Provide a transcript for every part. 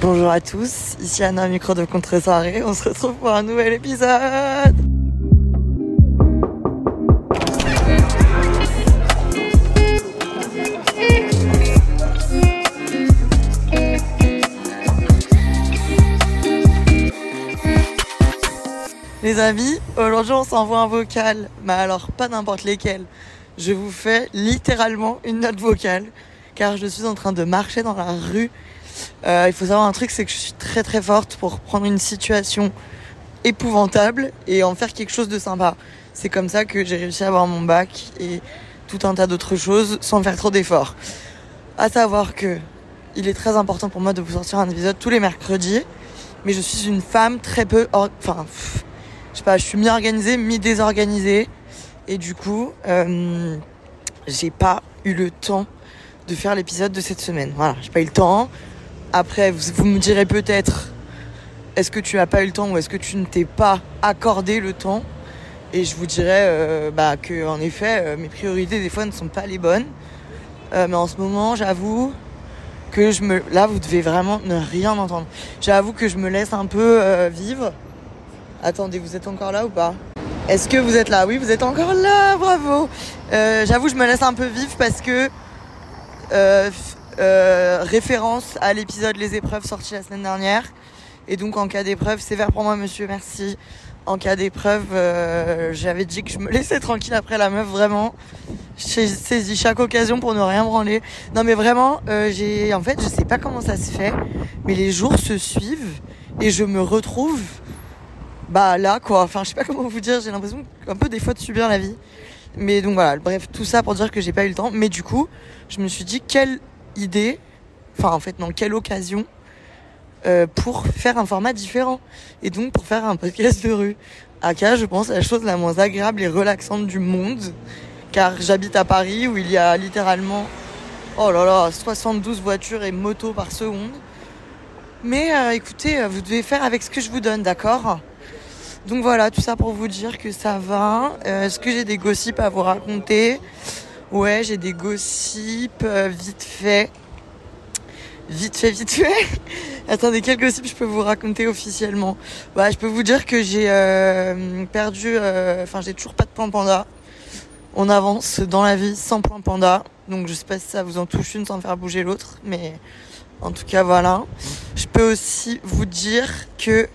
Bonjour à tous, ici Anna, micro de contre-soirée. On se retrouve pour un nouvel épisode Les amis, aujourd'hui on s'envoie un vocal, mais alors pas n'importe lesquels. Je vous fais littéralement une note vocale, car je suis en train de marcher dans la rue. Euh, il faut savoir un truc, c'est que je suis très très forte pour prendre une situation épouvantable et en faire quelque chose de sympa. C'est comme ça que j'ai réussi à avoir mon bac et tout un tas d'autres choses sans faire trop d'efforts. À savoir que il est très important pour moi de vous sortir un épisode tous les mercredis, mais je suis une femme très peu, enfin, je sais pas, je suis mi-organisée, mi-désorganisée. Et du coup, euh, j'ai pas eu le temps de faire l'épisode de cette semaine. Voilà, j'ai pas eu le temps. Après, vous, me direz peut-être, est-ce que tu as pas eu le temps ou est-ce que tu ne t'es pas accordé le temps? Et je vous dirais euh, bah, que, en effet, euh, mes priorités des fois ne sont pas les bonnes. mais en ce moment, j'avoue que je me, là, vous devez vraiment ne rien entendre. J'avoue que je me laisse un peu vivre. Attendez, vous êtes encore là ou pas? Est-ce que vous êtes là? Oui, vous êtes encore là, bravo! Euh, J'avoue, je me laisse un peu vivre parce que euh, euh, référence à l'épisode Les épreuves sorti la semaine dernière. Et donc en cas d'épreuve, sévère pour moi monsieur, merci. En cas d'épreuve, j'avais dit que je me laissais tranquille après la meuf, vraiment. J'ai saisi chaque occasion pour ne rien branler. Non mais vraiment, j'ai en fait, je sais pas comment ça se fait, mais les jours se suivent et je me retrouve bah là quoi. Enfin, je sais pas comment vous dire, j'ai l'impression un peu des fois de subir la vie. Mais donc voilà, bref, tout ça pour dire que j'ai pas eu le temps. Mais du coup, je me suis dit quelle idée, enfin en fait non, quelle occasion euh, pour faire un format différent. Et donc pour faire un podcast de rue. Aka, je pense, la chose la moins agréable et relaxante du monde. Car j'habite à Paris où il y a littéralement, oh là là, 72 voitures et motos par seconde. Mais euh, écoutez, vous devez faire avec ce que je vous donne, d'accord? Donc voilà, tout ça pour vous dire que ça va. Euh, est-ce que j'ai des gossips à vous raconter? Ouais, j'ai des gossips euh, vite fait. Vite fait, vite fait. Attendez, quel gossip je peux vous raconter officiellement? Bah, je peux vous dire que j'ai euh, perdu, enfin, j'ai toujours pas de point panda. On avance dans la vie sans point panda. Donc, je sais pas si ça vous en touche une sans faire bouger l'autre, mais en tout cas, voilà. Je peux aussi vous dire que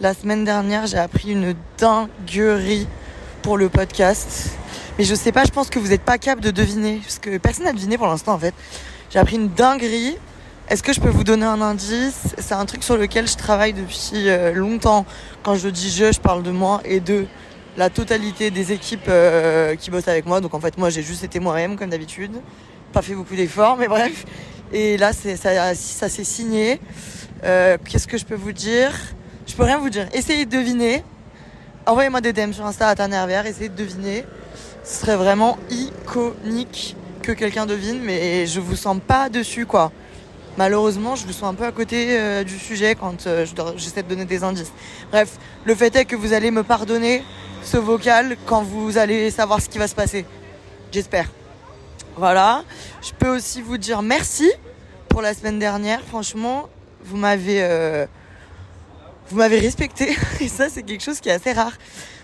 la semaine dernière, j'ai appris une dinguerie pour le podcast. Mais je sais pas, je pense que vous n'êtes pas capable de deviner. Parce que personne n'a deviné pour l'instant, en fait. J'ai appris une dinguerie. Est-ce que je peux vous donner un indice? C'est un truc sur lequel je travaille depuis euh, longtemps. Quand je dis je, je parle de moi et de la totalité des équipes euh, qui bossent avec moi. Donc en fait, moi, j'ai juste été moi-même, comme d'habitude. Pas fait beaucoup d'efforts, mais bref. Et là, ça, s'est signé. Euh, qu'est-ce que je peux vous dire? Je peux rien vous dire. Essayez de deviner. Envoyez-moi des DM sur Insta à Tanervière. Essayez de deviner. Ce serait vraiment iconique que quelqu'un devine, mais je vous sens pas dessus, quoi. Malheureusement, je vous sens un peu à côté euh, du sujet quand euh, j'essaie de donner des indices. Bref, le fait est que vous allez me pardonner ce vocal quand vous allez savoir ce qui va se passer. J'espère. Voilà. Je peux aussi vous dire merci pour la semaine dernière. Franchement, vous m'avez euh, vous m'avez respecté et ça c'est quelque chose qui est assez rare.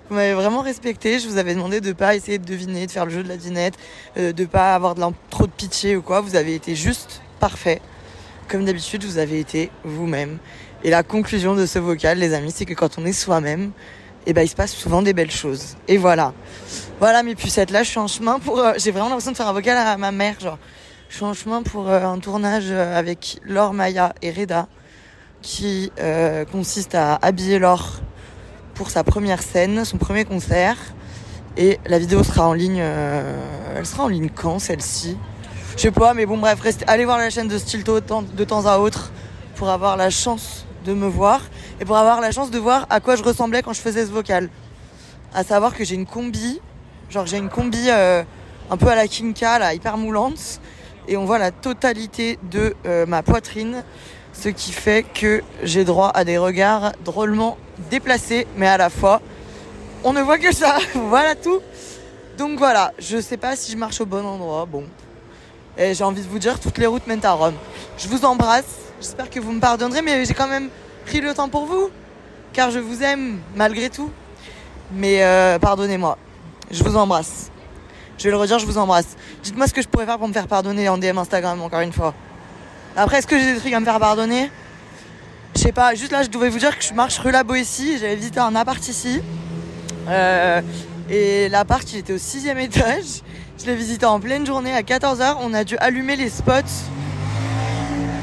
Vous m'avez vraiment respecté. Je vous avais demandé de pas essayer de deviner, de faire le jeu de la dinette, euh, de pas avoir trop de pitié ou quoi. Vous avez été juste parfait. Comme d'habitude, vous avez été vous-même. Et la conclusion de ce vocal, les amis, c'est que quand on est soi-même, eh ben, il se passe souvent des belles choses. Et voilà. Voilà mes pucettes. Là, je suis en chemin pour. Euh, j'ai vraiment l'impression de faire un vocal à ma mère. Genre, je suis en chemin pour euh, un tournage avec Laure Maya et Reda qui euh, consiste à habiller Laure pour sa première scène, son premier concert. Et la vidéo sera en ligne. Euh, elle sera en ligne quand celle-ci? Je sais pas, mais bon, bref, allez voir la chaîne de Stilto de temps, de temps à autre pour avoir la chance de me voir et pour avoir la chance de voir à quoi je ressemblais quand je faisais ce vocal. À savoir que j'ai une combi, genre j'ai une combi euh, un peu à la Kinka, là, hyper moulante, et on voit la totalité de euh, ma poitrine, ce qui fait que j'ai droit à des regards drôlement déplacés, mais à la fois, on ne voit que ça, voilà tout. Donc voilà, je sais pas si je marche au bon endroit, bon. Et j'ai envie de vous dire, toutes les routes mènent à Rome. Je vous embrasse, j'espère que vous me pardonnerez, mais j'ai quand même pris le temps pour vous, car je vous aime malgré tout. Mais euh, pardonnez-moi, je vous embrasse. Je vais le redire, je vous embrasse. Dites-moi ce que je pourrais faire pour me faire pardonner en DM Instagram, encore une fois. Après, est-ce que j'ai des trucs à me faire pardonner? Sais pas, juste là, je devais vous dire que je marche rue La Boétie, j'avais visité un appart ici. Euh, et l'appart, il était au sixième étage. Je l'ai visité en pleine journée à 14h. On a dû allumer les spots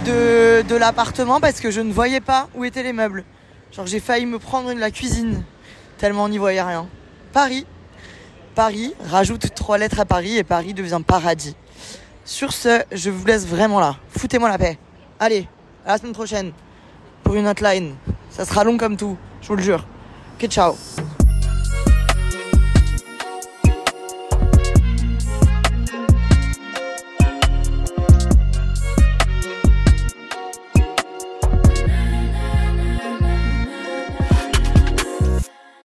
de, de l'appartement parce que je ne voyais pas où étaient les meubles. Genre, j'ai failli me prendre une la cuisine tellement on n'y voyait rien. Paris. Paris, rajoute trois lettres à Paris et Paris devient paradis. Sur ce, je vous laisse vraiment là. Foutez-moi la paix. Allez, à la semaine prochaine pour une hotline. Ça sera long comme tout, je vous le jure. Ok, ciao.